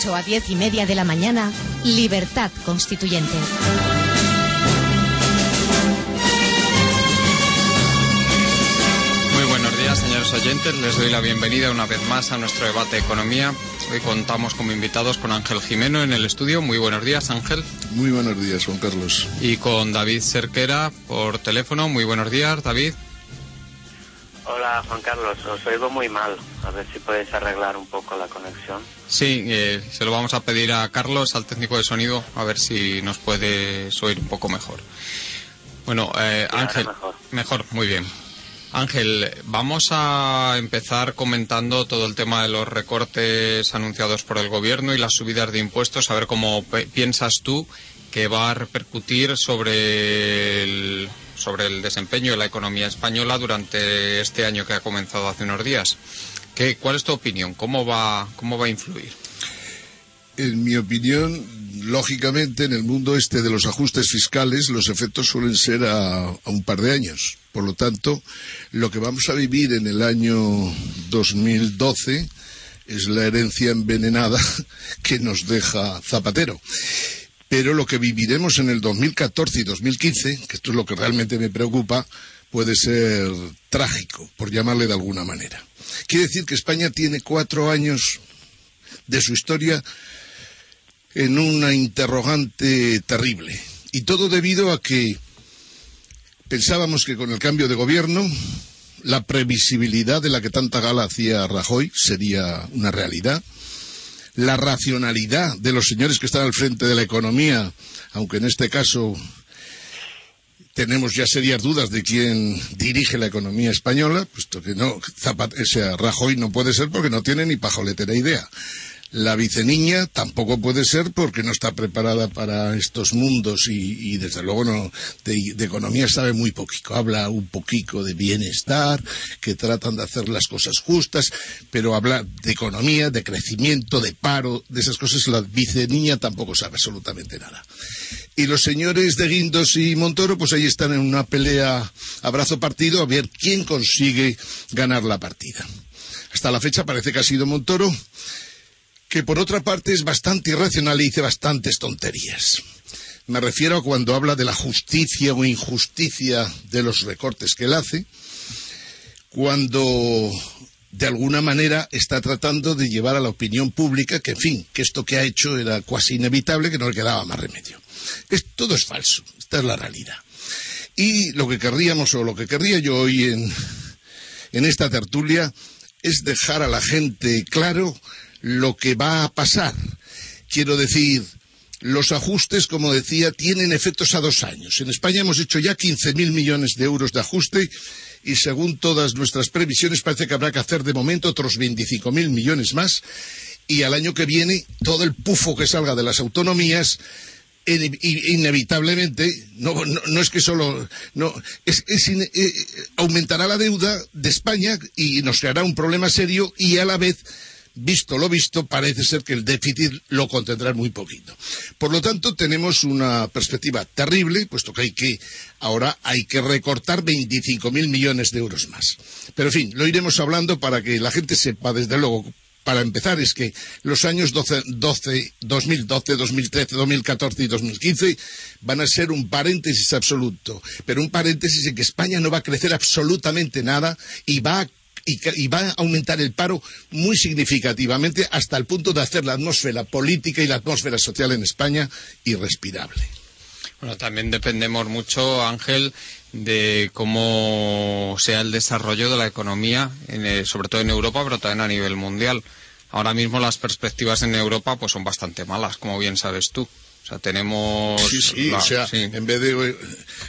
8 a 10 y media de la mañana, Libertad Constituyente. Muy buenos días, señores oyentes. Les doy la bienvenida una vez más a nuestro debate de economía. Hoy contamos como invitados con Ángel Jimeno en el estudio. Muy buenos días, Ángel. Muy buenos días, Juan Carlos. Y con David Cerquera por teléfono. Muy buenos días, David. Hola Juan Carlos, os oigo muy mal. A ver si podéis arreglar un poco la conexión. Sí, eh, se lo vamos a pedir a Carlos, al técnico de sonido, a ver si nos puede oír un poco mejor. Bueno, eh, Sí, Ángel, mejor. mejor, muy bien. Ángel, vamos a empezar comentando todo el tema de los recortes anunciados por el gobierno y las subidas de impuestos, a ver cómo piensas tú que va a repercutir sobre el, sobre el desempeño de la economía española durante este año que ha comenzado hace unos días. ¿Qué, ¿Cuál es tu opinión? ¿Cómo va, cómo va a influir? En mi opinión, lógicamente, en el mundo este de los ajustes fiscales, los efectos suelen ser a, a un par de años. Por lo tanto, lo que vamos a vivir en el año 2012 es la herencia envenenada que nos deja Zapatero. Pero lo que viviremos en el 2014 y 2015, que esto es lo que realmente me preocupa, puede ser trágico, por llamarle de alguna manera. Quiere decir que España tiene cuatro años de su historia en una interrogante terrible. Y todo debido a que pensábamos que con el cambio de gobierno la previsibilidad de la que tanta gala hacía Rajoy sería una realidad. La racionalidad de los señores que están al frente de la economía, aunque en este caso tenemos ya serias dudas de quién dirige la economía española, puesto que no, Zapat o sea, Rajoy no puede ser porque no tiene ni pajoletera idea. La viceniña tampoco puede ser porque no está preparada para estos mundos y, y desde luego no, de, economía sabe muy poquito. Habla un poquito de bienestar, que tratan de hacer las cosas justas, pero habla de economía, de crecimiento, de paro, de esas cosas la viceniña tampoco sabe absolutamente nada. Y los señores de Guindos y Montoro, pues ahí están en una pelea a brazo partido a ver quién consigue ganar la partida. Hasta la fecha parece que ha sido Montoro, que por otra parte es bastante irracional y dice bastantes tonterías. Me refiero a cuando habla de la justicia o injusticia de los recortes que él hace, cuando de alguna manera está tratando de llevar a la opinión pública que, en fin, que esto que ha hecho era casi inevitable, que no le quedaba más remedio. Todo es falso, esta es la realidad. Y lo que querríamos, o lo que querría yo hoy en esta tertulia, es dejar a la gente claro lo que va a pasar. Quiero decir, los ajustes, como decía, tienen efectos a dos años. En España hemos hecho ya 15.000 millones de euros de ajuste y según todas nuestras previsiones parece que habrá que hacer de momento otros 25.000 millones más y al año que viene todo el pufo que salga de las autonomías inevitablemente no, es que solo no es, es ine- eh, aumentará la deuda de España y nos creará un problema serio y a la vez visto lo visto, parece ser que el déficit lo contendrá muy poquito. Por lo tanto, tenemos una perspectiva terrible, puesto que hay que, ahora hay que recortar 25.000 millones de euros más. Pero, en fin, lo iremos hablando para que la gente sepa, desde luego, para empezar, es que los años 12, 12, 2012, 2013, 2014 y 2015 van a ser un paréntesis absoluto, pero un paréntesis en que España no va a crecer absolutamente nada y va a y, va a aumentar el paro muy significativamente hasta el punto de hacer la atmósfera política y la atmósfera social en España irrespirable. Bueno, también dependemos mucho, Ángel, de cómo sea el desarrollo de la economía, en, eh, sobre todo en Europa, pero también a nivel mundial. Ahora mismo las perspectivas en Europa pues son bastante malas, como bien sabes tú. O sea, tenemos... Sí, sí, o sea, sí. en vez de...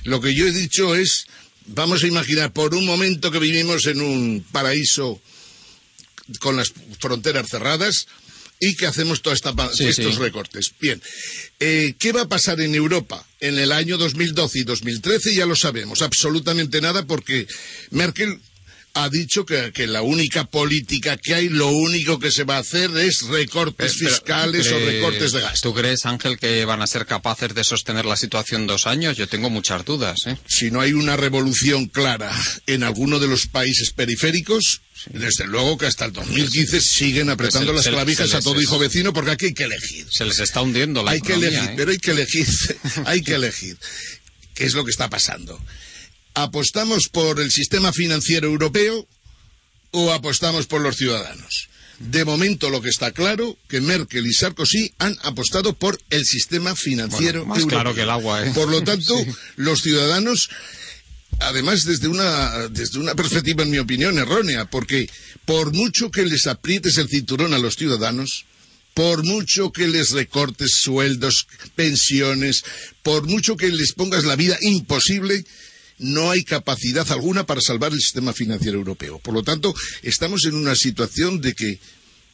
Lo que yo he dicho es, vamos a imaginar por un momento que vivimos en un paraíso con las fronteras cerradas y que hacemos todos estos recortes. Bien, eh, ¿qué va a pasar en Europa en el año 2012 y 2013? Ya lo sabemos, absolutamente nada porque Merkel ha dicho que, la única política que hay, lo único que se va a hacer es recortes fiscales o recortes de gasto. ¿Tú crees, Ángel, que van a ser capaces de sostener la situación dos años? Yo tengo muchas dudas. ¿eh? Si no hay una revolución clara en alguno de los países periféricos, desde luego que hasta el 2015 siguen apretando las clavijas a todo hijo vecino porque aquí hay que elegir. Se les está hundiendo la hay que elegir, ¿eh? pero hay que elegir, hay que elegir. ¿Qué es lo que está pasando? ¿Apostamos por el sistema financiero europeo o apostamos por los ciudadanos? De momento lo que está claro que Merkel y Sarkozy han apostado por el sistema financiero más claro que el agua, ¿eh? Por lo tanto, los ciudadanos además desde una desde una perspectiva en mi opinión errónea, porque por mucho que les aprietes el cinturón a los ciudadanos, por mucho que les recortes sueldos, pensiones, por mucho que les pongas la vida imposible, no hay capacidad alguna para salvar el sistema financiero europeo. Por lo tanto, estamos en una situación de que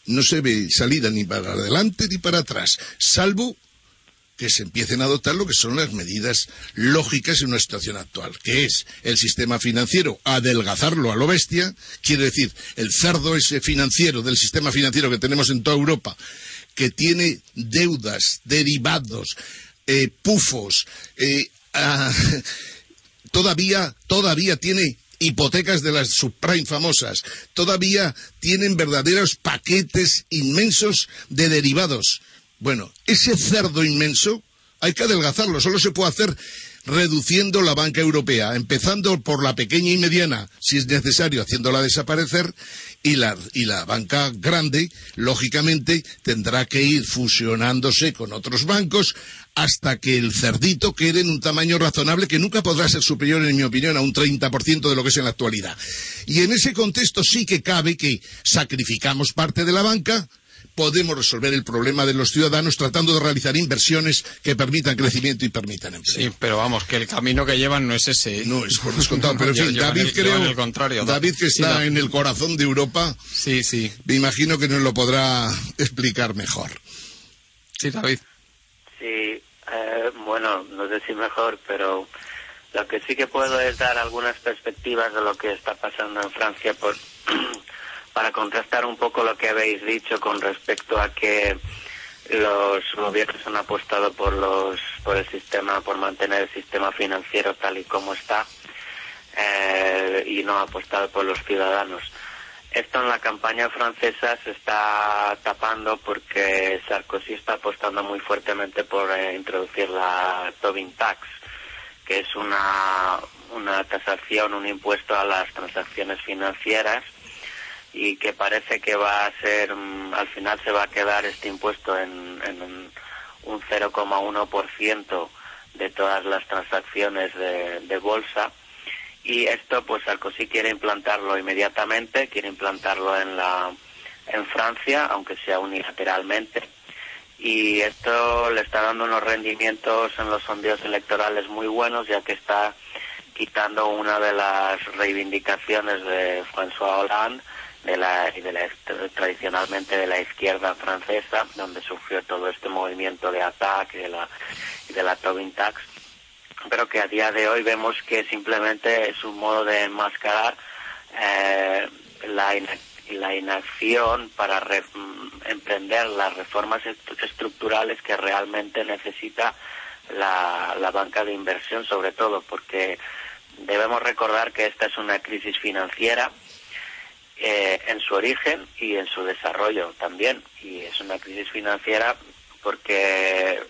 no se ve salida ni para adelante ni para atrás, salvo que se empiecen a adoptar lo que son las medidas lógicas en una situación actual, que es el sistema financiero, adelgazarlo a lo bestia, quiere decir, el cerdo ese financiero del sistema financiero que tenemos en toda Europa, que tiene deudas, derivados, eh, pufos, eh, ah, todavía, todavía tiene hipotecas de las subprime famosas, todavía tienen verdaderos paquetes inmensos de derivados. Bueno, ese cerdo inmenso hay que adelgazarlo, solo se puede hacer reduciendo la banca europea, empezando por la pequeña y mediana, si es necesario, haciéndola desaparecer, y la, y la banca grande, lógicamente, tendrá que ir fusionándose con otros bancos hasta que el cerdito quede en un tamaño razonable que nunca podrá ser superior, en mi opinión, a un 30% de lo que es en la actualidad. Y en ese contexto sí que cabe que sacrificamos parte de la banca, podemos resolver el problema de los ciudadanos tratando de realizar inversiones que permitan crecimiento y permitan empleo. Sí, pero vamos, que el camino que llevan no es ese. No, es por descontado. Pero en fin, David creo, contrario, David que está en el corazón de Europa, sí, sí. me imagino que nos lo podrá explicar mejor. Sí, David. Sí, eh, bueno, no sé si mejor, pero lo que sí que puedo es dar algunas perspectivas de lo que está pasando en Francia por, para contrastar un poco lo que habéis dicho con respecto a que los gobiernos han apostado por los por el sistema por mantener el sistema financiero tal y como está eh, y no apostado por los ciudadanos. Esto en la campaña francesa se está tapando porque Sarkozy está apostando muy fuertemente por eh, introducir la Tobin Tax, que es una, una tasación, un impuesto a las transacciones financieras y que parece que va a ser, mm, al final se va a quedar este impuesto en, en un, 0,1% de todas las transacciones de, de bolsa y esto pues Sarkozy quiere implantarlo inmediatamente, quiere implantarlo en la en Francia, aunque sea unilateralmente. Y esto le está dando unos rendimientos en los sondeos electorales muy buenos, ya que está quitando una de las reivindicaciones de François Hollande, de la, de la, tradicionalmente de la izquierda francesa, donde sufrió todo este movimiento de ataque de la, de la Tobin Tax pero que a día de hoy vemos que simplemente es un modo de enmascarar eh, la, la, inacción para mm, emprender las reformas estructurales que realmente necesita la, la banca de inversión, sobre todo porque debemos recordar que esta es una crisis financiera eh, en su origen y en su desarrollo también. Y es una crisis financiera porque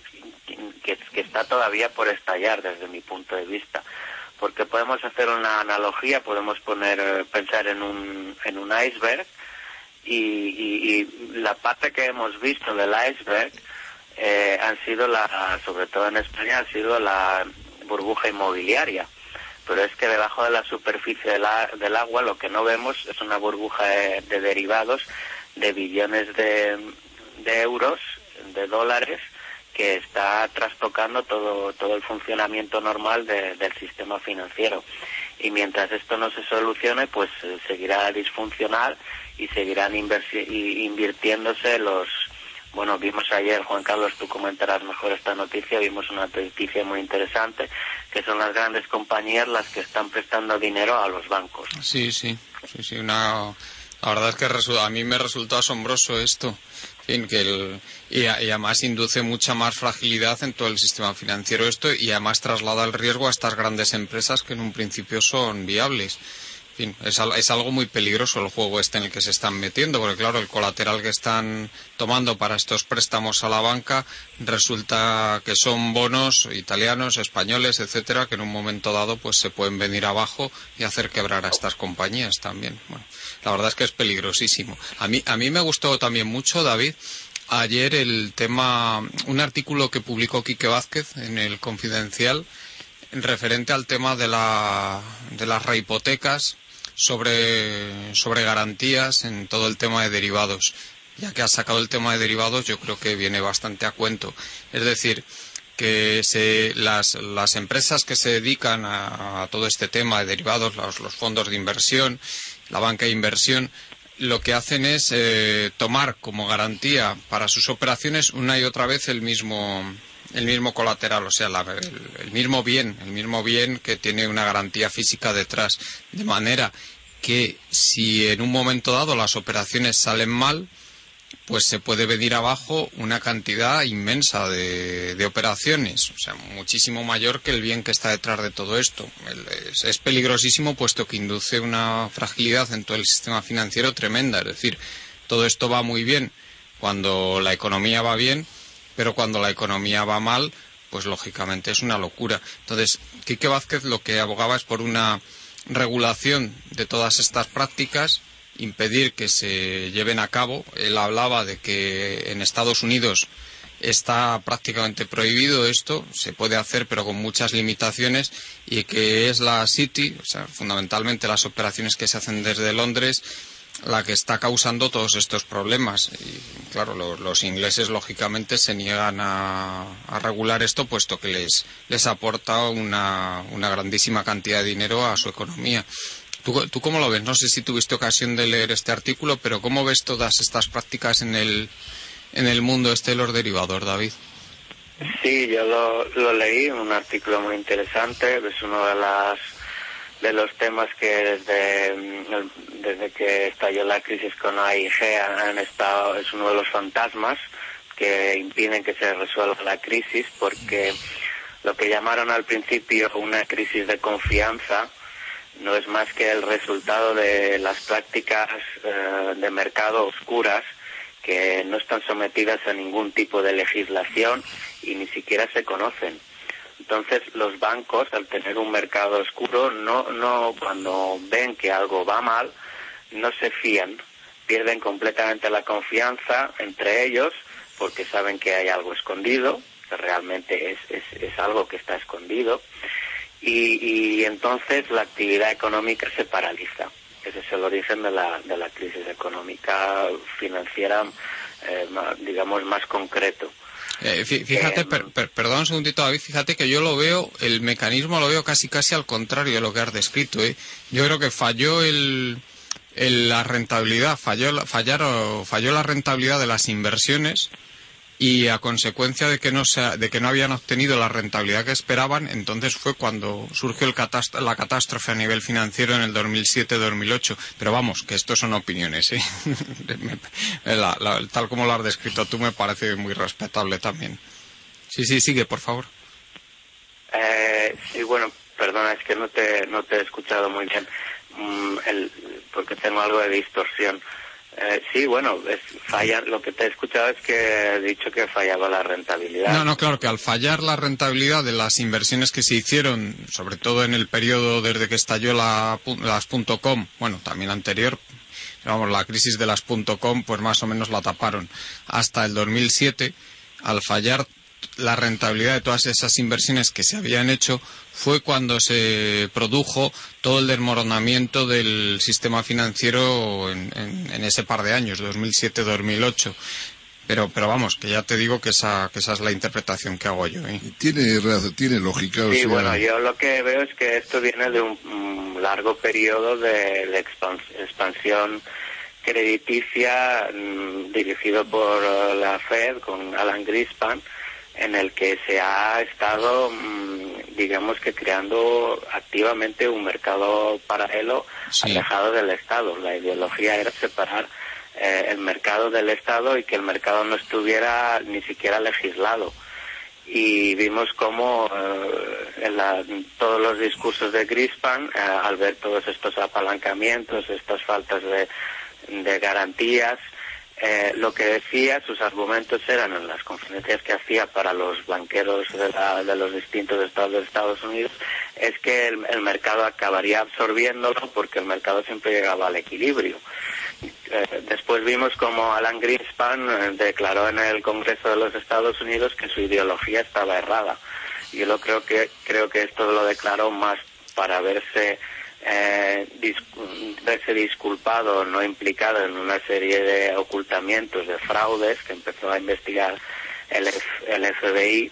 que, está todavía por estallar desde mi punto de vista porque podemos hacer una analogía podemos poner pensar en un en un iceberg y, la parte que hemos visto del iceberg eh, han sido la sobre todo en España ha sido la burbuja inmobiliaria pero es que debajo de la superficie del agua lo que no vemos es una burbuja de, derivados de billones de euros de dólares que está trastocando todo, todo el funcionamiento normal del sistema financiero. y mientras esto no se solucione, pues eh, seguirá disfuncional y seguirán invirtiéndose los bueno, vimos ayer, Juan Carlos, tú comentarás mejor esta noticia, vimos una noticia muy interesante, que son las grandes compañías las que están prestando dinero a los bancos. Sí, sí, sí, sí, una... La verdad es que a mí me resultó asombroso esto. que y, además induce mucha más fragilidad en todo el sistema financiero esto y además traslada el riesgo a estas grandes empresas que en un principio son viables es, algo muy peligroso el juego este en el que se están metiendo, porque claro, el colateral que están tomando para estos préstamos a la banca resulta que son bonos italianos, españoles, etcétera, que en un momento dado pues se pueden venir abajo y hacer quebrar a estas compañías también. Bueno, la verdad es que es peligrosísimo. A mí, a mí me gustó también mucho, David, ayer el tema, un artículo que publicó Quique Vázquez en el Confidencial referente al tema de, la, de las rehipotecas sobre, sobre garantías en todo el tema de derivados. Ya que has sacado el tema de derivados, yo creo que viene bastante a cuento. Es decir, que se, las, las, empresas que se dedican a, todo este tema de derivados, los, los, fondos de inversión, la banca de inversión, lo que hacen es eh, tomar como garantía para sus operaciones una y otra vez el mismo, el mismo colateral, o sea, el, mismo bien, el mismo bien que tiene una garantía física detrás. De manera que si en un momento dado las operaciones salen mal, pues se puede venir abajo una cantidad inmensa de, operaciones, o sea, muchísimo mayor que el bien que está detrás de todo esto. es, es, peligrosísimo puesto que induce una fragilidad en todo el sistema financiero tremenda, es decir, todo esto va muy bien cuando la economía va bien, pero cuando la economía va mal, pues lógicamente es una locura. Entonces, Quique Vázquez lo que abogaba es por una regulación de todas estas prácticas, impedir que se lleven a cabo. Él hablaba de que en Estados Unidos está prácticamente prohibido esto, se puede hacer pero con muchas limitaciones y que es la City, o sea, fundamentalmente las operaciones que se hacen desde Londres, la que está causando todos estos problemas. Y claro, los, ingleses lógicamente se niegan a, regular esto puesto que les, les aporta una, una, grandísima cantidad de dinero a su economía. ¿Tú, ¿Tú, cómo lo ves? No sé si tuviste ocasión de leer este artículo, pero ¿cómo ves todas estas prácticas en el, en el mundo este de los derivados, David? Sí, yo lo, lo leí, un artículo muy interesante, es una de las de los temas que desde, mm, desde que estalló la crisis con AIG han estado, es uno de los fantasmas que impiden que se resuelva la crisis porque lo que llamaron al principio una crisis de confianza no es más que el resultado de las prácticas eh, de mercado oscuras que no están sometidas a ningún tipo de legislación y ni siquiera se conocen. Entonces los bancos, al tener un mercado oscuro, no, no, cuando ven que algo va mal, no se fían, pierden completamente la confianza entre ellos porque saben que hay algo escondido, que realmente es, es, es algo que está escondido, y, y, entonces la actividad económica se paraliza. Ese es el origen de la, de la crisis económica financiera, eh, digamos, más concreto. Eh, fíjate, perdón un segundito David, fíjate que yo lo veo, el mecanismo lo veo casi casi al contrario de lo que has descrito. ¿eh? Yo creo que falló el, la rentabilidad, falló, fallaron, falló la rentabilidad de las inversiones y a consecuencia de que no de que no habían obtenido la rentabilidad que esperaban, entonces fue cuando surgió la catástrofe a nivel financiero en el 2007-2008. Pero vamos, que esto son opiniones, ¿eh? tal como lo has descrito tú me parece muy respetable también. Sí, sí, sigue, por favor. Eh, sí, bueno, perdona, es que no te, no te he escuchado muy bien, mm, porque tengo algo de distorsión. Eh, sí, bueno, es, lo que te he escuchado es que he dicho que fallaba la rentabilidad. No, no, claro que al fallar la rentabilidad de las inversiones que se hicieron, sobre todo en el periodo desde que estalló la, .com, bueno, también anterior, vamos, la crisis de las .com, pues más o menos la taparon. Hasta el 2007, al fallar la rentabilidad de todas esas inversiones que se habían hecho fue cuando se produjo todo el desmoronamiento del sistema financiero en, ese par de años, 2007-2008. Pero, pero vamos, que ya te digo que esa, que esa es la interpretación que hago yo. ¿eh? Tiene, tiene lógica. sí, bueno, yo lo que veo es que esto viene de un, largo periodo de, expansión crediticia mm, dirigido por eh, la Fed con Alan Greenspan, en el que se ha estado, mm, digamos que creando activamente un mercado paralelo alejado del Estado. La ideología era separar eh, el mercado del Estado y que el mercado no estuviera ni siquiera legislado. Y vimos cómo eh, en todos los discursos de Grispan, eh, al ver todos estos apalancamientos, estas faltas de, garantías, lo que decía, sus argumentos eran en las conferencias que hacía para los banqueros de, los distintos estados de Estados Unidos, es que el, mercado acabaría absorbiéndolo porque el mercado siempre llegaba al equilibrio. Eh, después vimos como Alan Greenspan eh, declaró en el Congreso de los Estados Unidos que su ideología estaba errada. Yo lo creo que creo que esto lo declaró más para verse eh, verse disculpado, no implicado en una serie de ocultamientos, de fraudes que empezó a investigar el, el FBI,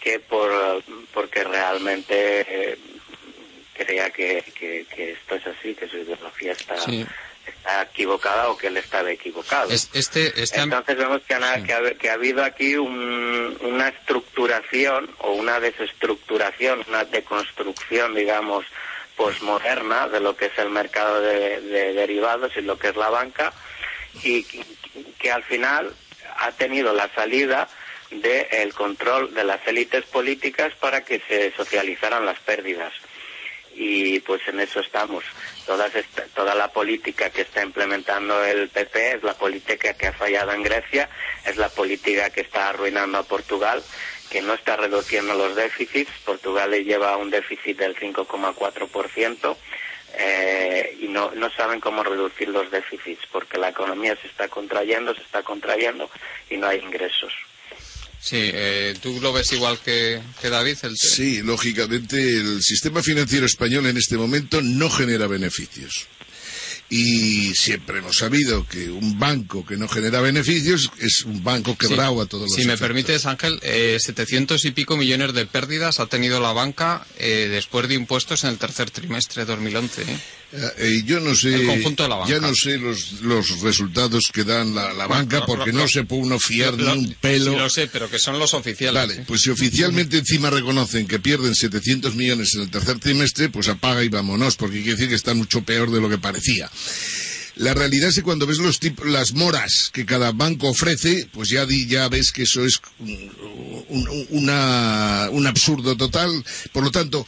que por porque realmente creía que, esto es así, que su ideología está está equivocada o que él estaba equivocado. Este, este Entonces vemos que, ha, habido aquí una estructuración o una desestructuración, una deconstrucción, digamos, posmoderna de lo que es el mercado de, derivados y lo que es la banca y que, al final ha tenido la salida del control de las élites políticas para que se socializaran las pérdidas y pues en eso estamos. Toda, toda la política que está implementando el PP es la política que ha fallado en Grecia, es la política que está arruinando a Portugal, que no está reduciendo los déficits. Portugal le lleva un déficit del 5,4%. Eh, y no, no saben cómo reducir los déficits porque la economía se está contrayendo, se está contrayendo y no hay ingresos. Sí, eh, ¿tú lo ves igual que, David? Sí, lógicamente el sistema financiero español en este momento no genera beneficios. Y siempre hemos sabido que un banco que no genera beneficios es un banco quebrado a todos los Si me permites, Ángel, eh, 700 y pico millones de pérdidas ha tenido la banca eh, después de impuestos en el tercer trimestre de 2011. ¿eh? Eh, yo no sé, ya no sé los, los resultados que dan la, banca porque no, se puede uno fiar ni un pelo. Sí lo sé, pero que son los oficiales. Vale, pues si oficialmente encima reconocen que pierden 700 millones en el tercer trimestre, pues apaga y vámonos, porque quiere decir que está mucho peor de lo que parecía. La realidad es que cuando ves los las moras que cada banco ofrece, pues ya, ya ves que eso es un, un absurdo total. Por lo tanto,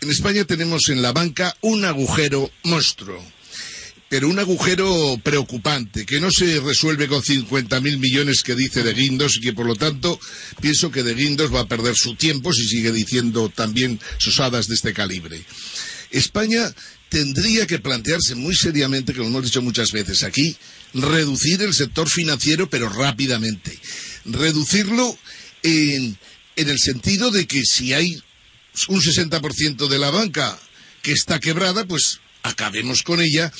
en España tenemos en la banca un agujero monstruo, pero un agujero preocupante, que no se resuelve con 50.000 millones que dice de Guindos y que por lo tanto pienso que de Guindos va a perder su tiempo si sigue diciendo también sosadas de este calibre. España tendría que plantearse muy seriamente, como hemos dicho muchas veces aquí, reducir el sector financiero, pero rápidamente. Reducirlo en el sentido de que si hay un 60% de la banca que está quebrada, pues acabemos con ella,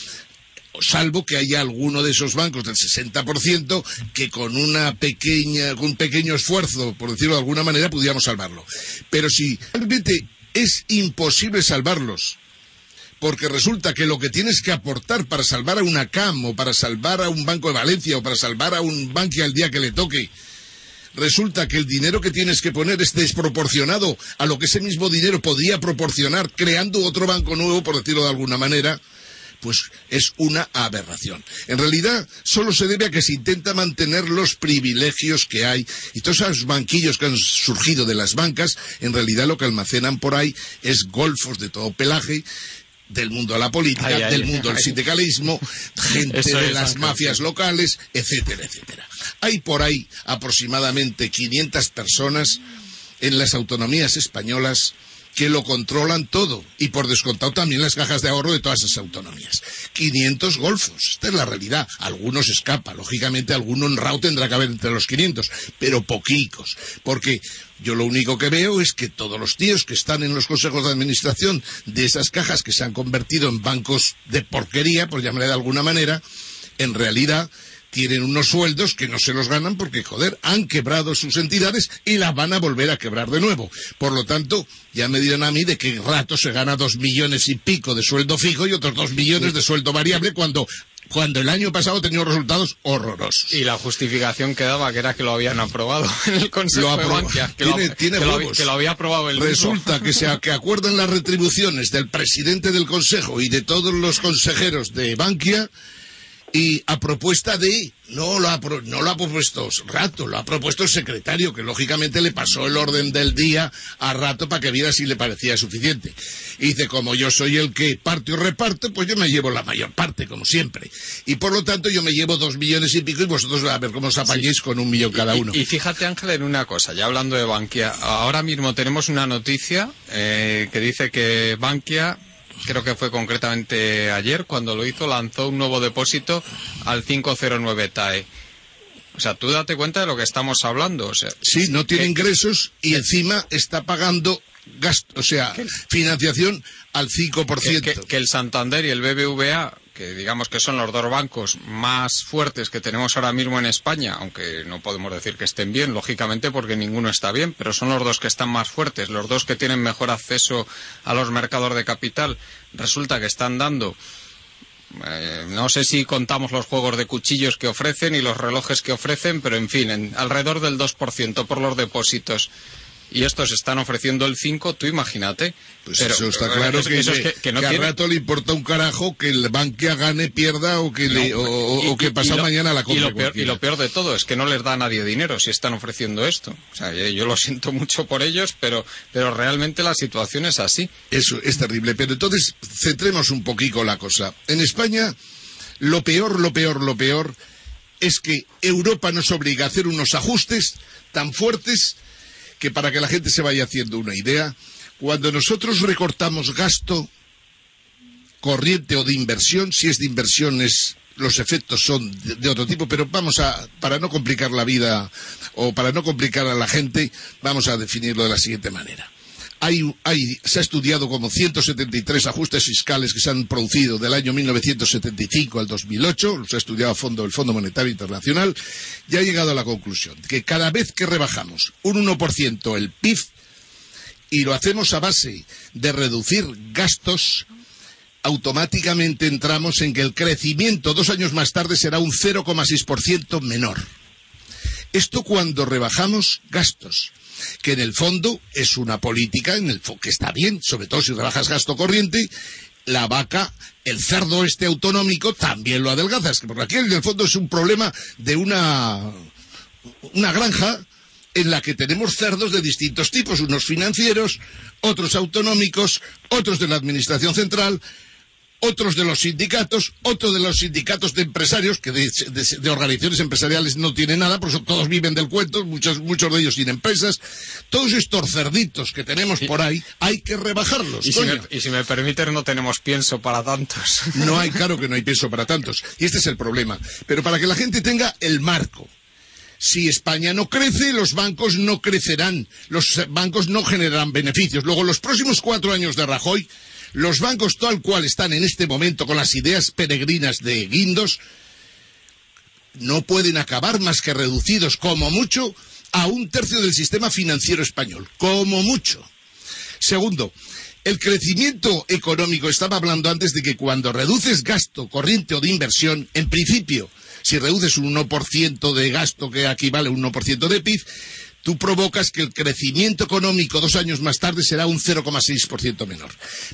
salvo que haya alguno de esos bancos del 60% que con una pequeña, con un pequeño esfuerzo, por decirlo de alguna manera, pudiéramos salvarlo. Pero si realmente es imposible salvarlos, porque resulta que lo que tienes que aportar para salvar a una CAM o para salvar a un Banco de Valencia o para salvar a un banco al día que le toque resulta que el dinero que tienes que poner es desproporcionado a lo que ese mismo dinero podría proporcionar creando otro banco nuevo, por decirlo de alguna manera, pues es una aberración. En realidad, solo se debe a que se intenta mantener los privilegios que hay y todos esos banquillos que han surgido de las bancas, en realidad lo que almacenan por ahí es golfos de todo pelaje del mundo de la política, del mundo del sindicalismo, gente de las mafias locales, etcétera, etcétera. Hay por ahí aproximadamente 500 personas en las autonomías españolas que lo controlan todo y por descontado también las cajas de ahorro de todas esas autonomías. 500 golfos, esta es la realidad. Algunos escapa, lógicamente alguno honrado tendrá que haber entre los 500, pero poquicos, porque yo lo único que veo es que todos los tíos que están en los consejos de administración de esas cajas que se han convertido en bancos de porquería, por llamarle de alguna manera, en realidad tienen unos sueldos que no se los ganan porque, joder, han quebrado sus entidades y las van a volver a quebrar de nuevo. Por lo tanto, ya me dirán a mí de qué rato se gana dos millones y pico de sueldo fijo y otros dos millones de sueldo variable cuando cuando el año pasado tenía resultados horrorosos. Y la justificación que daba que era que lo habían aprobado en el Consejo de Bankia, que, tiene, lo, que, lo, había aprobado el Resulta que se que acuerdan las retribuciones del presidente del Consejo y de todos los consejeros de Bankia y a propuesta de no lo ha no lo ha propuesto Rato, lo ha propuesto el secretario que lógicamente le pasó el orden del día a Rato para que viera si le parecía suficiente. Y dice, como yo soy el que parte o reparte, pues yo me llevo la mayor parte, como siempre. Y por lo tanto yo me llevo dos millones y pico y vosotros a ver cómo os apañéis con un millón cada uno. Y, fíjate Ángel en una cosa, ya hablando de Bankia, ahora mismo tenemos una noticia eh, que dice que Bankia creo que fue concretamente ayer, cuando lo hizo, lanzó un nuevo depósito al 509 TAE. O sea, tú date cuenta de lo que estamos hablando. O sea, sí, no tiene ingresos y encima está pagando gasto, o sea, financiación al 5%. Que, que, el Santander y el BBVA que digamos que son los dos bancos más fuertes que tenemos ahora mismo en España, aunque no podemos decir que estén bien, lógicamente, porque ninguno está bien, pero son los dos que están más fuertes, los dos que tienen mejor acceso a los mercados de capital, resulta que están dando eh, no sé si contamos los juegos de cuchillos que ofrecen y los relojes que ofrecen, pero en fin, en, alrededor del 2% por los depósitos y estos están ofreciendo el 5, tú imagínate. Pues eso está claro que, a rato le importa un carajo que el Bankia gane, pierda o que, le, o, que pasa mañana la compra. Y lo, peor, de todo es que no les da a nadie dinero si están ofreciendo esto. O sea, yo lo siento mucho por ellos, pero, pero realmente la situación es así. Eso es terrible. Pero entonces, centremos un poquito la cosa. En España, lo peor, lo peor, lo peor es que Europa nos obliga a hacer unos ajustes tan fuertes que para que la gente se vaya haciendo una idea, cuando nosotros recortamos gasto corriente o de inversión, si es de inversión los efectos son de, otro tipo, pero vamos a, para no complicar la vida o para no complicar a la gente, vamos a definirlo de la siguiente manera se ha estudiado como 173 ajustes fiscales que se han producido del año 1975 al 2008, los ha estudiado a fondo el Fondo Monetario Internacional, y ha llegado a la conclusión que cada vez que rebajamos un 1% el PIB, y lo hacemos a base de reducir gastos, automáticamente entramos en que el crecimiento dos años más tarde será un 0,6% menor. Esto cuando rebajamos gastos que en el fondo es una política en el que está bien, sobre todo si rebajas gasto corriente, la vaca, el cerdo este autonómico también lo adelgazas, porque aquí en el fondo es un problema de una, una granja en la que tenemos cerdos de distintos tipos, unos financieros, otros autonómicos, otros de la Administración Central, otros de los sindicatos, otros de los sindicatos de empresarios, que de, organizaciones empresariales no tienen nada, por eso todos viven del cuento, muchos, muchos de ellos sin empresas. Todos estos cerditos que tenemos por ahí, hay que rebajarlos. Y si, me, y si, me, permiten, no tenemos pienso para tantos. No hay, claro que no hay pienso para tantos. Y este es el problema. Pero para que la gente tenga el marco. Si España no crece, los bancos no crecerán, los bancos no generarán beneficios. Luego, los próximos cuatro años de Rajoy, los bancos tal cual están en este momento con las ideas peregrinas de Guindos no pueden acabar más que reducidos como mucho a un tercio del sistema financiero español, como mucho. Segundo, el crecimiento económico, estaba hablando antes de que cuando reduces gasto corriente o de inversión, en principio, si reduces un 1% de gasto que equivale a un 1% de PIB, tú provocas que el crecimiento económico dos años más tarde será un 0,6% menor.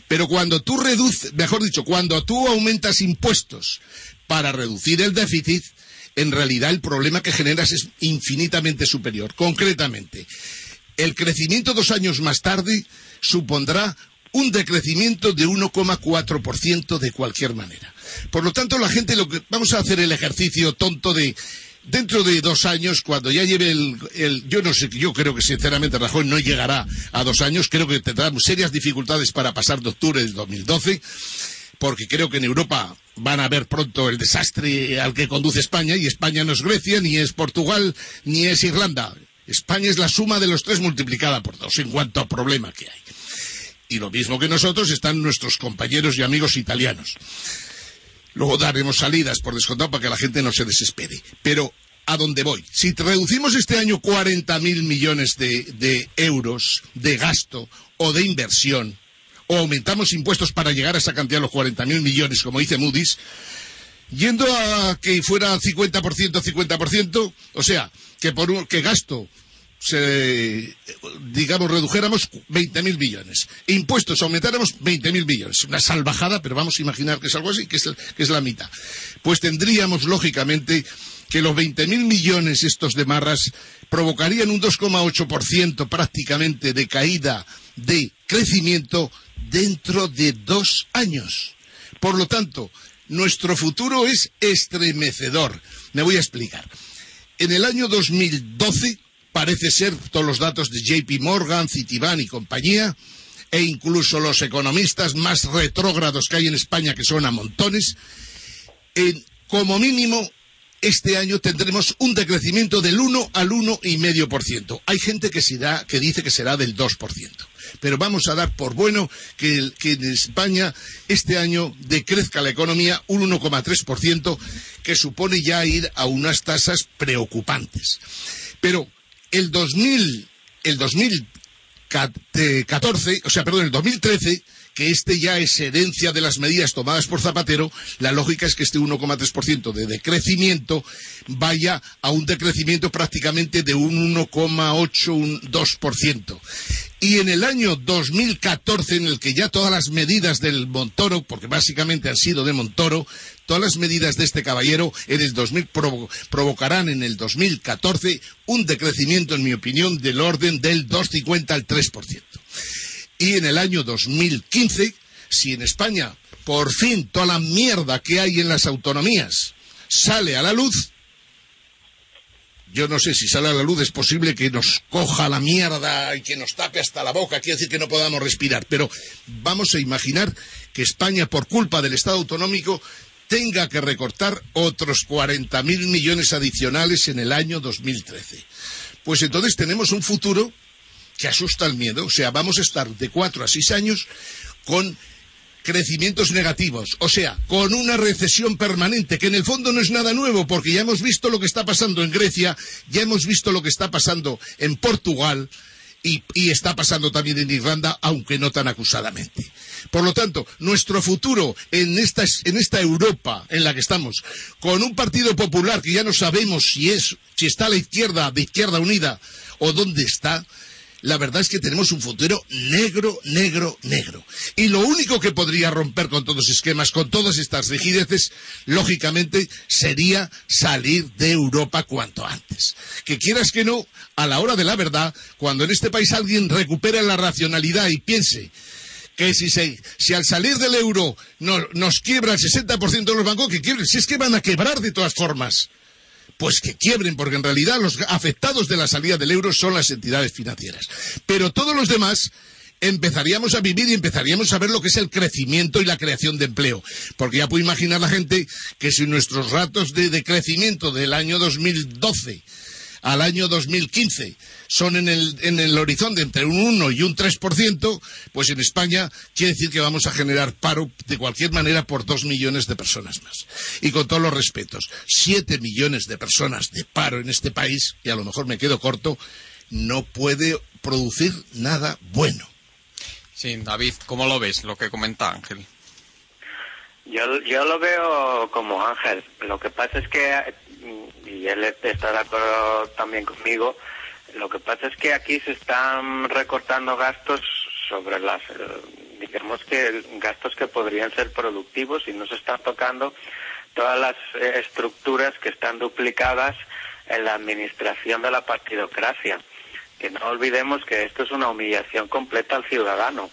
Pero cuando tú reduces, mejor dicho, cuando tú aumentas impuestos para reducir el déficit, en realidad el problema que generas es infinitamente superior. Concretamente, el crecimiento dos años más tarde supondrá un decrecimiento de 1,4% de cualquier manera. Por lo tanto, la gente lo que vamos a hacer el ejercicio tonto de dentro de dos años, cuando ya lleve el, yo no sé, yo creo que sinceramente Rajoy no llegará a dos años, creo que tendrá serias dificultades para pasar de octubre del 2012, porque creo que en Europa van a ver pronto el desastre al que conduce España, y España no es Grecia, ni es Portugal, ni es Irlanda. España es la suma de los tres multiplicada por dos en cuanto a problema que hay. Y lo mismo que nosotros están nuestros compañeros y amigos italianos. Luego daremos salidas por descontado para que la gente no se desespere. Pero a dónde voy. Si reducimos este año 40.000 millones de, euros de gasto o de inversión, o aumentamos impuestos para llegar a esa cantidad de los 40.000 millones, como dice Moody's, yendo a que fuera 50%, 50%, o sea, que por un, que gasto se, digamos, redujéramos 20.000 billones. Impuestos aumentáramos 20.000 billones. Una salvajada, pero vamos a imaginar que es algo así, que es, que es la mitad. Pues tendríamos, lógicamente, que los 20.000 millones estos de marras provocarían un 2,8% prácticamente de caída de crecimiento dentro de dos años. Por lo tanto, nuestro futuro es estremecedor. Me voy a explicar. En el año 2012, parece ser, todos los datos de JP Morgan, Citibank y compañía, e incluso los economistas más retrógrados que hay en España, que son a montones, como mínimo este año tendremos un decrecimiento del 1 al 1,5%. Hay gente que, será, que dice que será del 2%. Pero vamos a dar por bueno que, que en España este año decrezca la economía un 1,3%, que supone ya ir a unas tasas preocupantes. Pero el 2000, el 2014, o sea, perdón, el 2013, que este ya es herencia de las medidas tomadas por Zapatero, la lógica es que este 1,3% de decrecimiento vaya a un decrecimiento prácticamente de un 1,8, un 2%. Y en el año 2014, en el que ya todas las medidas del Montoro, porque básicamente han sido de Montoro, todas las medidas de este caballero en el 2000 provo provocarán en el 2014 un decrecimiento, en mi opinión, del orden del 2,50 al 3%. Y en el año 2015, si en España por fin toda la mierda que hay en las autonomías sale a la luz, yo no sé si sale a la luz, es posible que nos coja la mierda y que nos tape hasta la boca, quiere decir que no podamos respirar, pero vamos a imaginar que España, por culpa del Estado autonómico, tenga que recortar otros 40.000 millones adicionales en el año 2013. Pues entonces tenemos un futuro que asusta el miedo. O sea, vamos a estar de cuatro a seis años con crecimientos negativos, o sea, con una recesión permanente, que en el fondo no es nada nuevo, porque ya hemos visto lo que está pasando en Grecia, ya hemos visto lo que está pasando en Portugal y, está pasando también en Irlanda, aunque no tan acusadamente. Por lo tanto, nuestro futuro en esta, en esta Europa en la que estamos, con un partido popular que ya no sabemos si es, si está a la izquierda, de izquierda unida, o dónde está, la verdad es que tenemos un futuro negro, negro, negro. Y lo único que podría romper con todos los esquemas, con todas estas rigideces, lógicamente, sería salir de Europa cuanto antes. Que quieras que no, a la hora de la verdad, cuando en este país alguien recupere la racionalidad y piense que si, se, si al salir del euro no, nos quiebra el 60% de los bancos, que quiebren, si es que van a quebrar de todas formas pues que quiebren, porque en realidad los afectados de la salida del euro son las entidades financieras. Pero todos los demás empezaríamos a vivir y empezaríamos a ver lo que es el crecimiento y la creación de empleo. Porque ya puede imaginar la gente que si nuestros ratos de, de crecimiento del año 2012 al año 2015 son en el, en el horizonte entre un 1 y un 3%, pues en España quiere decir que vamos a generar paro de cualquier manera por dos millones de personas más. Y con todos los respetos, siete millones de personas de paro en este país, y a lo mejor me quedo corto, no puede producir nada bueno. Sí, David, ¿cómo lo ves lo que comenta Ángel? Yo, yo lo veo como Ángel. Lo que pasa es que y él acuerdo también conmigo, lo que pasa es que aquí se están recortando gastos sobre las, eh, digamos que gastos que podrían ser productivos y no se están tocando todas las eh, estructuras que están duplicadas en la administración de la partidocracia. Que no olvidemos que esto es una humillación completa al ciudadano.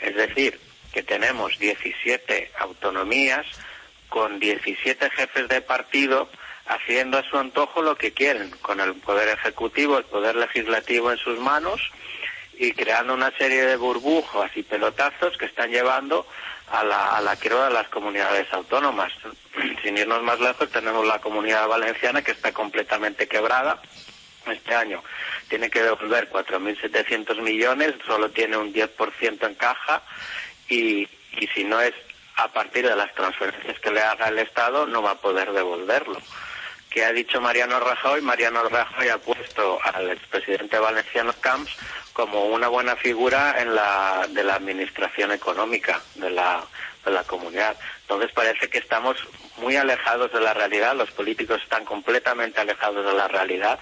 Es decir, que tenemos 17 autonomías con 17 jefes de partido haciendo a su antojo lo que quieren, con el poder ejecutivo, el poder legislativo en sus manos y creando una serie de burbujas y pelotazos que están llevando a la, a quiebra de las comunidades autónomas. Sin irnos más lejos, tenemos la comunidad valenciana que está completamente quebrada este año. Tiene que devolver 4.700 millones, solo tiene un 10% en caja y si no es a partir de las transferencias que le haga el Estado, no va a poder devolverlo. ¿Qué ha dicho Mariano Rajoy? Mariano Rajoy ha puesto al expresidente valenciano Camps como una buena figura en la, de la administración económica de la, de la comunidad. Entonces parece que estamos muy alejados de la realidad, los políticos están completamente alejados de la realidad,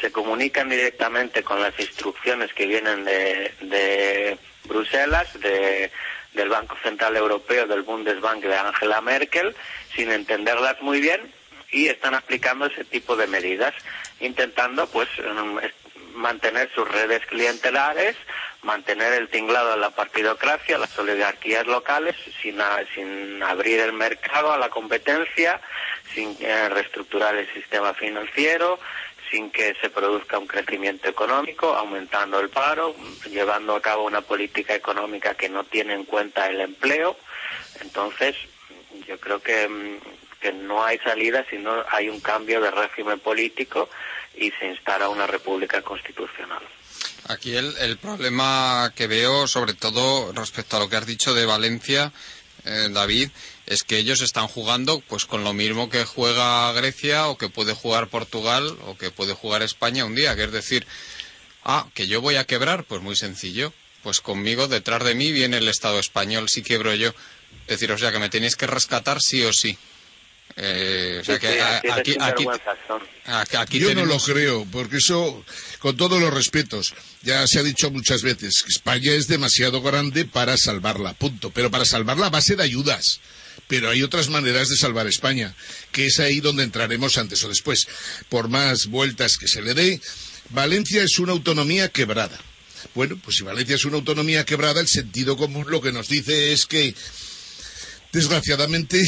se comunican directamente con las instrucciones que vienen de, de Bruselas, de, del Banco Central Europeo, del Bundesbank de Angela Merkel, sin entenderlas muy bien y están aplicando ese tipo de medidas, intentando pues mantener sus redes clientelares, mantener el tinglado de la partidocracia, las oligarquías locales, sin, sin abrir el mercado a la competencia, sin eh, reestructurar el sistema financiero, sin que se produzca un crecimiento económico, aumentando el paro, llevando a cabo una política económica que no tiene en cuenta el empleo. Entonces, yo creo que, mm, que no hay salida si no hay un cambio de régimen político y se instala una república constitucional. Aquí el, el problema que veo, sobre todo respecto a lo que has dicho de Valencia, eh, David, es que ellos están jugando pues con lo mismo que juega Grecia o que puede jugar Portugal o que puede jugar España un día, que es decir, ah, que yo voy a quebrar, pues muy sencillo, pues conmigo detrás de mí viene el Estado español si quiebro yo. Es decir, o sea que me tenéis que rescatar sí o sí. Eh, o sea que aquí, aquí, Yo no lo creo, porque eso, con todos los respetos, ya se ha dicho muchas veces, que España es demasiado grande para salvarla, punto. Pero para salvarla a base de ayudas. Pero hay otras maneras de salvar España, que es ahí donde entraremos antes o después. Por más vueltas que se le dé, Valencia es una autonomía quebrada. Bueno, pues si Valencia es una autonomía quebrada, el sentido común lo que nos dice es que, desgraciadamente,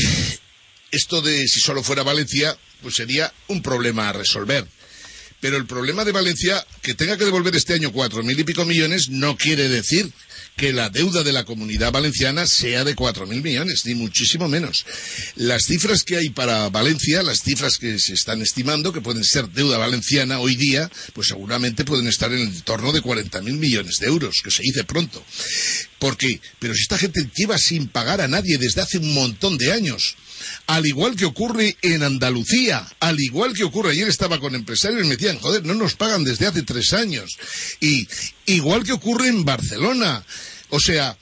esto de si solo fuera Valencia, pues sería un problema a resolver. Pero el problema de Valencia, que tenga que devolver este año cuatro mil y pico millones, no quiere decir que la deuda de la comunidad valenciana sea de cuatro mil millones, ni muchísimo menos. Las cifras que hay para Valencia, las cifras que se están estimando, que pueden ser deuda valenciana hoy día, pues seguramente pueden estar en el torno de cuarenta mil millones de euros, que se dice pronto. ¿Por qué? Pero si esta gente lleva sin pagar a nadie desde hace un montón de años, al igual que ocurre en Andalucía, al igual que ocurre, ayer estaba con empresarios y me decían, joder, no nos pagan desde hace tres años. Y igual que ocurre en Barcelona. O sea,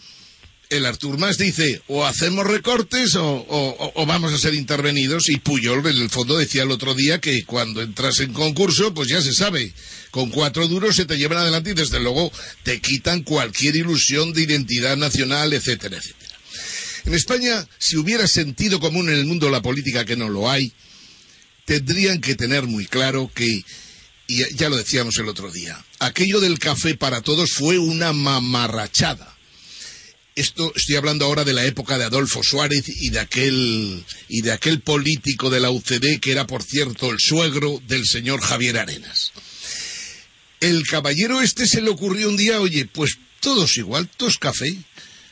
el Artur Mas dice, o hacemos recortes o, vamos a ser intervenidos. Y Puyol, en el fondo, decía el otro día que cuando entras en concurso, pues ya se sabe, con cuatro duros se te llevan adelante y desde luego te quitan cualquier ilusión de identidad nacional, etcétera, etcétera. En España, si hubiera sentido común en el mundo la política, que no lo hay, tendrían que tener muy claro que, y ya lo decíamos el otro día, aquello del café para todos fue una mamarrachada. Esto estoy hablando ahora de la época de Adolfo Suárez y de aquel y de aquel político de la UCD que era por cierto el suegro del señor Javier Arenas. El caballero este se le ocurrió un día, oye, pues todos igual, todos café.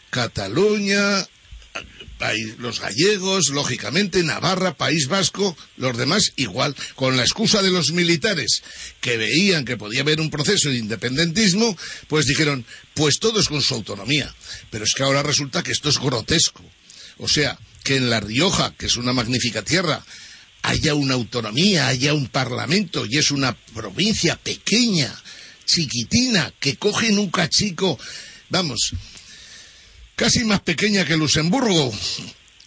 Cataluña, los gallegos, lógicamente, Navarra, País Vasco, los demás igual, con la excusa de los militares que veían que podía haber un proceso de independentismo, pues dijeron, pues todos con su autonomía. Pero es que ahora resulta que esto es grotesco. O sea, que en La Rioja, que es una magnífica tierra, haya una autonomía, haya un parlamento y es una provincia pequeña, chiquitina, que cogen un cachico, vamos, casi más pequeña que Luxemburgo.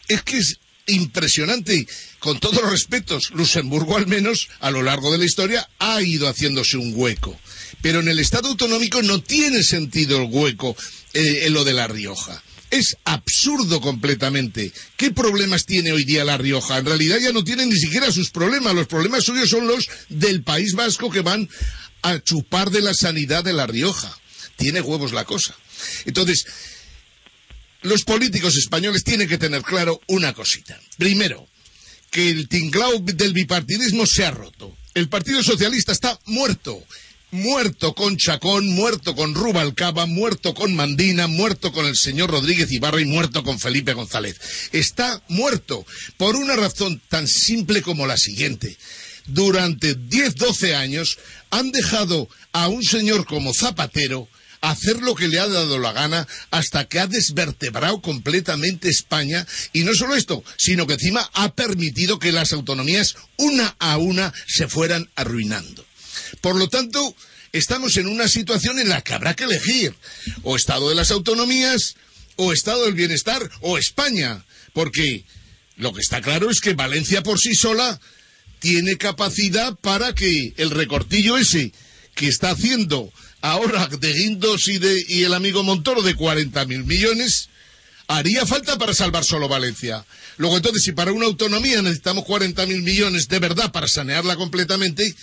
Es que es impresionante. Con todos los respetos, Luxemburgo al menos a lo largo de la historia ha ido haciéndose un hueco. Pero en el Estado autonómico no tiene sentido el hueco eh, en lo de La Rioja. Es absurdo completamente. ¿Qué problemas tiene hoy día La Rioja? En realidad ya no tiene ni siquiera sus problemas. Los problemas suyos son los del País Vasco que van a chupar de la sanidad de La Rioja. Tiene huevos la cosa. Entonces, los políticos españoles tienen que tener claro una cosita. Primero, que el tinglao del bipartidismo se ha roto. El Partido Socialista está muerto. Muerto con Chacón, muerto con Rubalcaba, muerto con Mandina, muerto con el señor Rodríguez Ibarra y muerto con Felipe González. Está muerto por una razón tan simple como la siguiente. Durante 10, 12 años han dejado a un señor como Zapatero hacer lo que le ha dado la gana hasta que ha desvertebrado completamente España y no solo esto, sino que encima ha permitido que las autonomías una a una se fueran arruinando. Por lo tanto, estamos en una situación en la que habrá que elegir o Estado de las autonomías o Estado del bienestar o España, porque lo que está claro es que Valencia por sí sola tiene capacidad para que el recortillo ese que está haciendo ahora de Guindos y, de, y el amigo Montoro de 40.000 millones, haría falta para salvar solo Valencia. Luego entonces, si para una autonomía necesitamos 40.000 millones de verdad para sanearla completamente,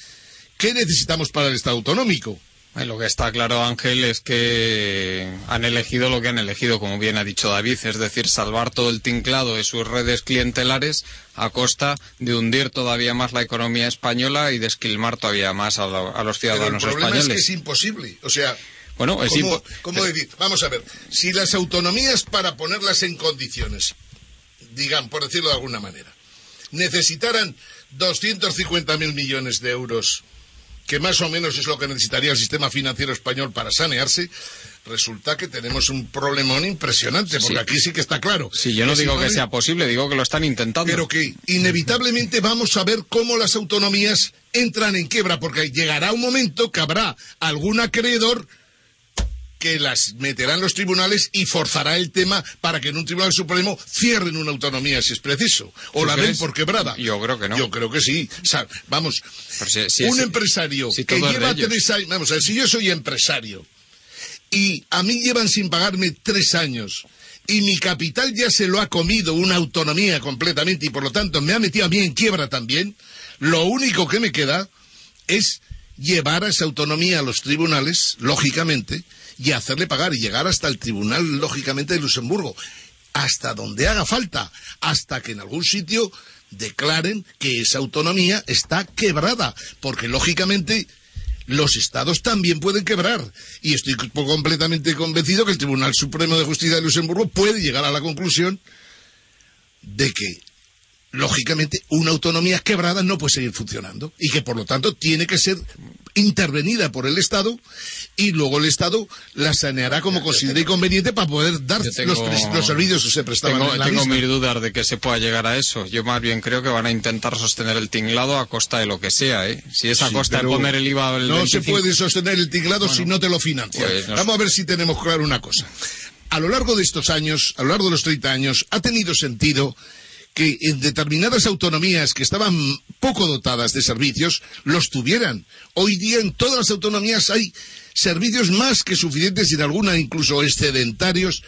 ¿qué necesitamos para el Estado autonómico? Lo que está claro, Ángel, es que han elegido lo que han elegido, como bien ha dicho David, es decir, salvar todo el tinclado de sus redes clientelares a costa de hundir todavía más la economía española y de esquilmar todavía más a, los ciudadanos Pero el problema españoles. Es que es imposible. O sea, bueno, es ¿cómo, ¿cómo decir? Vamos a ver, si las autonomías para ponerlas en condiciones, digan, por decirlo de alguna manera, necesitaran 250.000 millones de euros que más o menos es lo que necesitaría el sistema financiero español para sanearse, resulta que tenemos un problemón impresionante, porque Sí. aquí sí que está claro. Sí, yo no digo que sea posible, digo que lo están intentando. Pero que inevitablemente vamos a ver cómo las autonomías entran en quiebra, porque llegará un momento que habrá algún acreedor que las meterá en los tribunales y forzará el tema para que en un tribunal supremo cierren una autonomía si es preciso. O ¿Tú la crees? por quebrada. Yo creo que no. Yo creo que sí. O sea, vamos, Pero si- si- un si- empresario que lleva tres años, vamos a ver, si yo soy empresario y a mí llevan sin pagarme tres años y mi capital ya se lo ha comido una autonomía completamente y por lo tanto me ha metido a mí en quiebra también, lo único que me queda es llevar a esa autonomía a los tribunales, lógicamente, y hacerle pagar y llegar hasta el tribunal, lógicamente, de Luxemburgo, hasta donde haga falta, hasta que en algún sitio declaren que esa autonomía está quebrada, porque lógicamente los estados también pueden quebrar. Y estoy completamente convencido que el Tribunal Supremo de Justicia de Luxemburgo puede llegar a la conclusión de que, lógicamente, una autonomía quebrada no puede seguir funcionando y que, por lo tanto, tiene que ser intervenida por el Estado y luego el Estado la saneará como considere conveniente para poder dar tengo- los, servicios que se prestaban Tengo, en la tengo mis dudas de que se pueda llegar a eso. Yo más bien creo que van a intentar sostener el tinglado a costa de lo que sea, ¿eh? Si es a Sí, costa de poner el IVA del No 25... se puede sostener el tinglado si no te lo financia. pues no. Vamos a ver si tenemos claro una cosa. A lo largo de estos años, a lo largo de los 30 años, ha tenido sentido que en determinadas autonomías que estaban poco dotadas de servicios, los tuvieran. Hoy día en todas las autonomías hay servicios más que suficientes y en algunas incluso excedentarios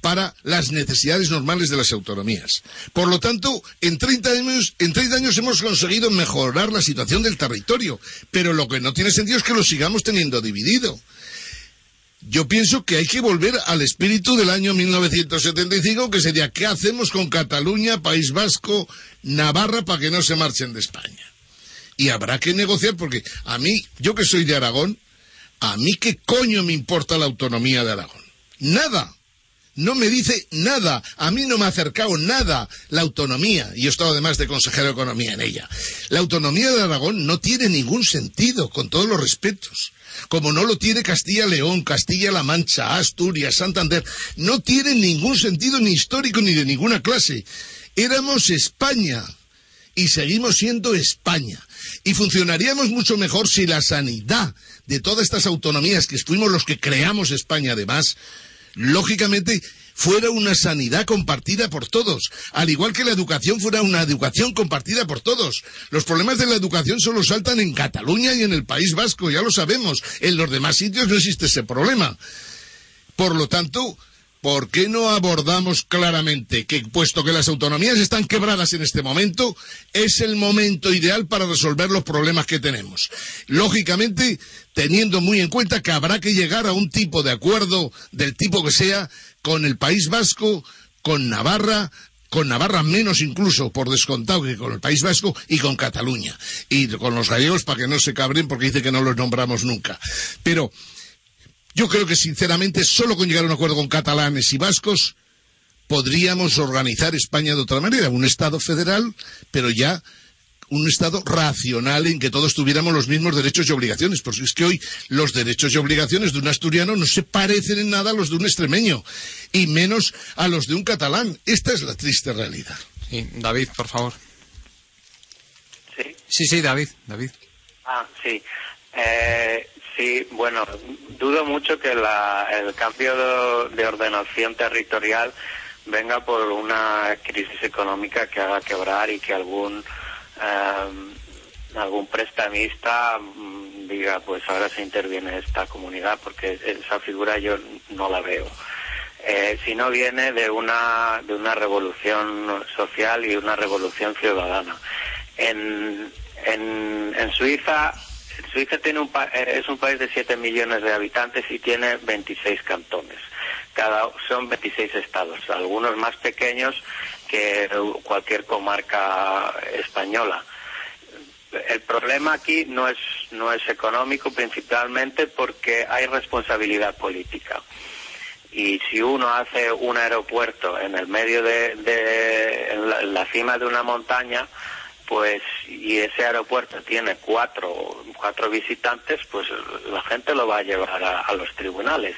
para las necesidades normales de las autonomías. Por lo tanto, en 30 años, en 30 años hemos conseguido mejorar la situación del territorio, pero lo que no tiene sentido es que lo sigamos teniendo dividido. Yo pienso que hay que volver al espíritu del año 1975, que sería ¿qué hacemos con Cataluña, País Vasco, Navarra para que no se marchen de España? Y habrá que negociar porque a mí, yo que soy de Aragón, a mí qué coño me importa la autonomía de Aragón. Nada. No me dice nada. A mí no me ha acercado nada la autonomía. Y he estado además de consejero de Economía en ella. La autonomía de Aragón no tiene ningún sentido, con todos los respetos. Como no lo tiene Castilla-León, Castilla-La Mancha, Asturias, Santander. No tiene ningún sentido ni histórico ni de ninguna clase. Éramos España y seguimos siendo España. Y funcionaríamos mucho mejor si la sanidad de todas estas autonomías, que fuimos los que creamos España además, lógicamente fuera una sanidad compartida por todos, al igual que la educación fuera una educación compartida por todos. Los problemas de la educación solo saltan en Cataluña y en el País Vasco, ya lo sabemos. En los demás sitios no existe ese problema. Por lo tanto, ¿por qué no abordamos claramente que, puesto que las autonomías están quebradas en este momento, es el momento ideal para resolver los problemas que tenemos? Lógicamente, teniendo muy en cuenta que habrá que llegar a un tipo de acuerdo, del tipo que sea, con el País Vasco, con Navarra, con Navarra menos incluso por descontado que con el País Vasco y con Cataluña. Y con los gallegos para que no se cabren porque dice que no los nombramos nunca. Pero yo creo que, sinceramente, solo con llegar a un acuerdo con catalanes y vascos podríamos organizar España de otra manera, un Estado federal, pero ya un Estado racional en que todos tuviéramos los mismos derechos y obligaciones. Porque es que hoy los derechos y obligaciones de un asturiano no se parecen en nada a los de un extremeño, y menos a los de un catalán. Esta es la triste realidad. Sí, David, por favor. Sí. Sí, sí, David, David. Ah, sí. Eh, sí, bueno, dudo mucho que la- el cambio de, de ordenación territorial venga por una crisis económica que haga quebrar y que algún eh, algún prestamista mm, diga pues ahora se interviene esta comunidad porque esa figura yo no la veo. Eh, si no viene de una de una revolución social y una revolución ciudadana. En, en, en Suiza Suiza tiene un eh, es un país de 7 millones de habitantes y tiene 26 cantones. Cada son 26 estados, algunos más pequeños que cualquier comarca española. El problema aquí no es no es económico principalmente porque hay responsabilidad política y si uno hace un aeropuerto en el medio de, de la, cima de una montaña pues y ese aeropuerto tiene cuatro cuatro visitantes pues la gente lo va a llevar a los tribunales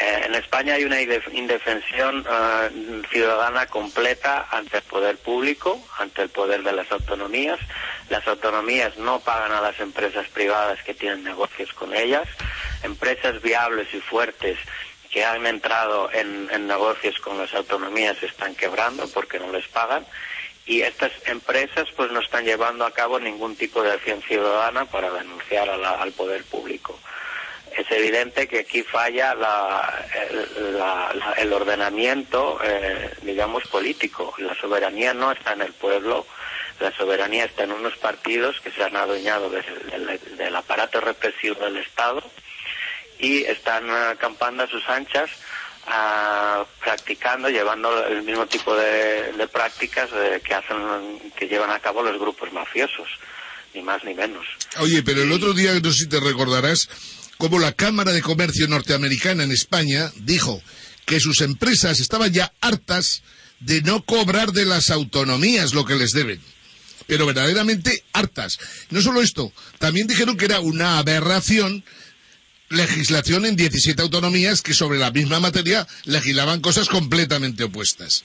Eh, en España hay una indef- indefensión eh, ciudadana completa ante el poder público, ante el poder de las autonomías. Las autonomías no pagan a las empresas privadas que tienen negocios con ellas. Empresas viables y fuertes que han entrado en, negocios con las autonomías están quebrando porque no les pagan y estas empresas pues no están llevando a cabo ningún tipo de acción ciudadana para denunciar al poder público. Es evidente que aquí falla la- el, la- la- el ordenamiento, eh, digamos, político. La soberanía no está en el pueblo, la soberanía está en unos partidos que se han adueñado de- del- del aparato represivo del Estado y están eh, acampando a sus anchas, ah, practicando, llevando el mismo tipo de, de prácticas eh, que hacen, que llevan a cabo los grupos mafiosos, ni más ni menos. Oye, pero el otro día, no sé si te recordarás, como la Cámara de Comercio norteamericana en España dijo que sus empresas estaban ya hartas de no cobrar de las autonomías lo que les deben. Pero verdaderamente hartas. No solo esto, también dijeron que era una aberración legislación en 17 autonomías que sobre la misma materia legislaban cosas completamente opuestas.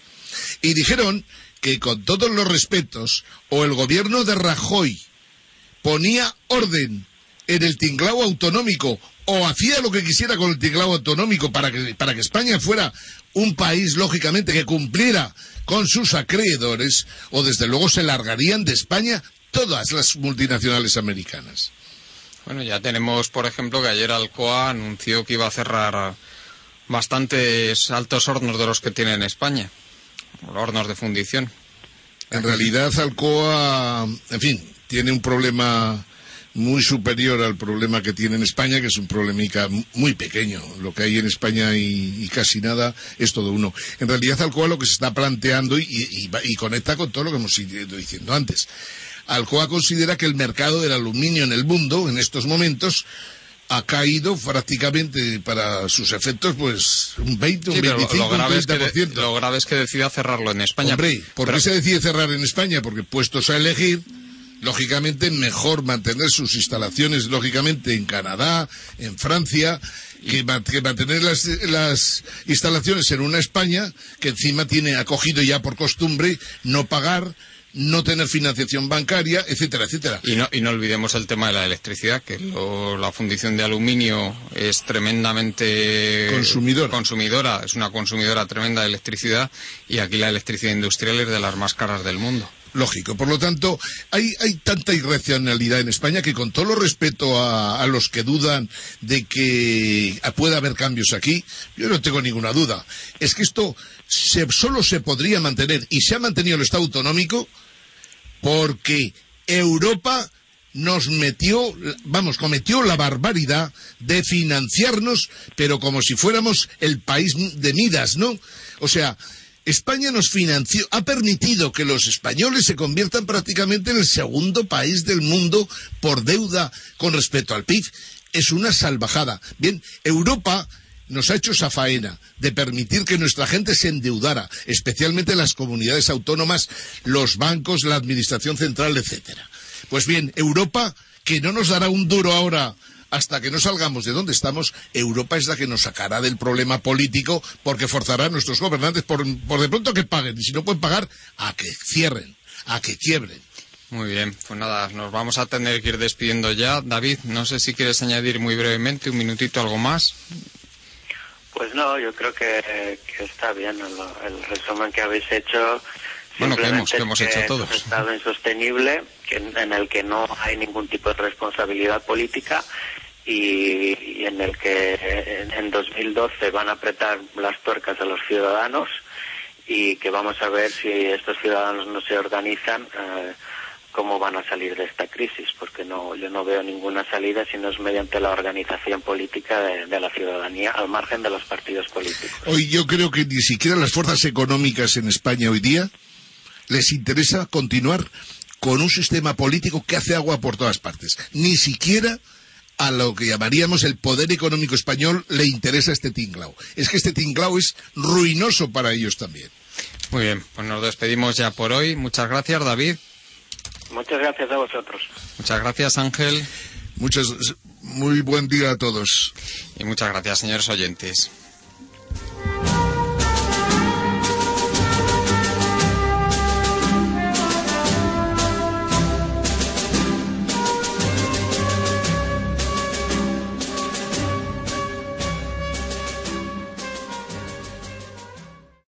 Y dijeron que con todos los respetos, o el gobierno de Rajoy ponía orden en el tinglao autonómico o hacía lo que quisiera con el tinglao autonómico para que, para que España fuera un país, lógicamente, que cumpliera con sus acreedores, o desde luego se largarían de España todas las multinacionales americanas. Bueno, ya tenemos, por ejemplo, que ayer Alcoa anunció que iba a cerrar bastantes altos hornos de los que tiene en España, hornos de fundición. En realidad, Alcoa, en fin, tiene un problema muy superior al problema que tiene en España, que es un problemica muy pequeño. Lo que hay en España y, y casi nada es todo uno. En realidad, Alcoa lo que se está planteando y, y- y conecta con todo lo que hemos ido diciendo antes. Alcoa considera que el mercado del aluminio en el mundo, en estos momentos, ha caído prácticamente para sus efectos, pues un 20, un Sí, pero 25, lo, grave un es que, 30%. lo grave es que decida cerrarlo en España. Hombre, ¿por Pero- qué se decide cerrar en España? Porque puestos a elegir, lógicamente mejor mantener sus instalaciones, lógicamente, en Canadá, en Francia, que, ma- que mantener las, las instalaciones en una España que encima tiene acogido ya por costumbre no pagar, no tener financiación bancaria, etcétera, etcétera. Y no, y no olvidemos el tema de la electricidad, que lo- la fundición de aluminio es tremendamente Consumidora. consumidora, es una consumidora tremenda de electricidad y aquí la electricidad industrial es de las más caras del mundo. Lógico. Por lo tanto, hay, hay tanta irracionalidad en España que con todo respeto a, a los que dudan de que pueda haber cambios aquí, yo no tengo ninguna duda. Es que esto se- solo se podría mantener y se ha mantenido el Estado autonómico porque Europa nos metió, vamos, cometió la barbaridad de financiarnos, pero como si fuéramos el país de Midas, ¿no? O sea, España nos financió, ha permitido que los españoles se conviertan prácticamente en el segundo país del mundo por deuda con respecto al PIB. Es una salvajada. Bien, Europa nos ha hecho esa faena de permitir que nuestra gente se endeudara, especialmente las comunidades autónomas, los bancos, la administración central, etcétera. Pues bien, Europa, que no nos dará un duro ahora hasta que no salgamos de donde estamos, Europa es la que nos sacará del problema político porque forzará a nuestros gobernantes por, por de pronto que paguen. Y si no pueden pagar, a que cierren, a que quiebren. Muy bien, pues nada, nos vamos a tener que ir despidiendo ya. David, no sé si quieres añadir muy brevemente, un minutito, algo más. Pues no, yo creo que, está bien el, resumen que habéis hecho. Bueno, que hemos, que hemos hecho todos. un estado insostenible que, en el que no hay ningún tipo de responsabilidad política y, en el que en, 2012 van a apretar las tuercas a los ciudadanos y que vamos a ver si estos ciudadanos no se organizan. Eh, cómo van a salir de esta crisis, porque no, yo no veo ninguna salida si no es mediante la organización política de, la ciudadanía al margen de los partidos políticos. Hoy yo creo que ni siquiera las fuerzas económicas en España hoy día les interesa continuar con un sistema político que hace agua por todas partes. Ni siquiera a lo que llamaríamos el poder económico español le interesa este tinglao. Es que este tinglao es ruinoso para ellos también. Muy bien, pues nos despedimos ya por hoy. Muchas gracias, David. Muchas gracias a vosotros. Muchas gracias, Ángel. Muchas, muy buen día a todos. Y muchas gracias, señores oyentes.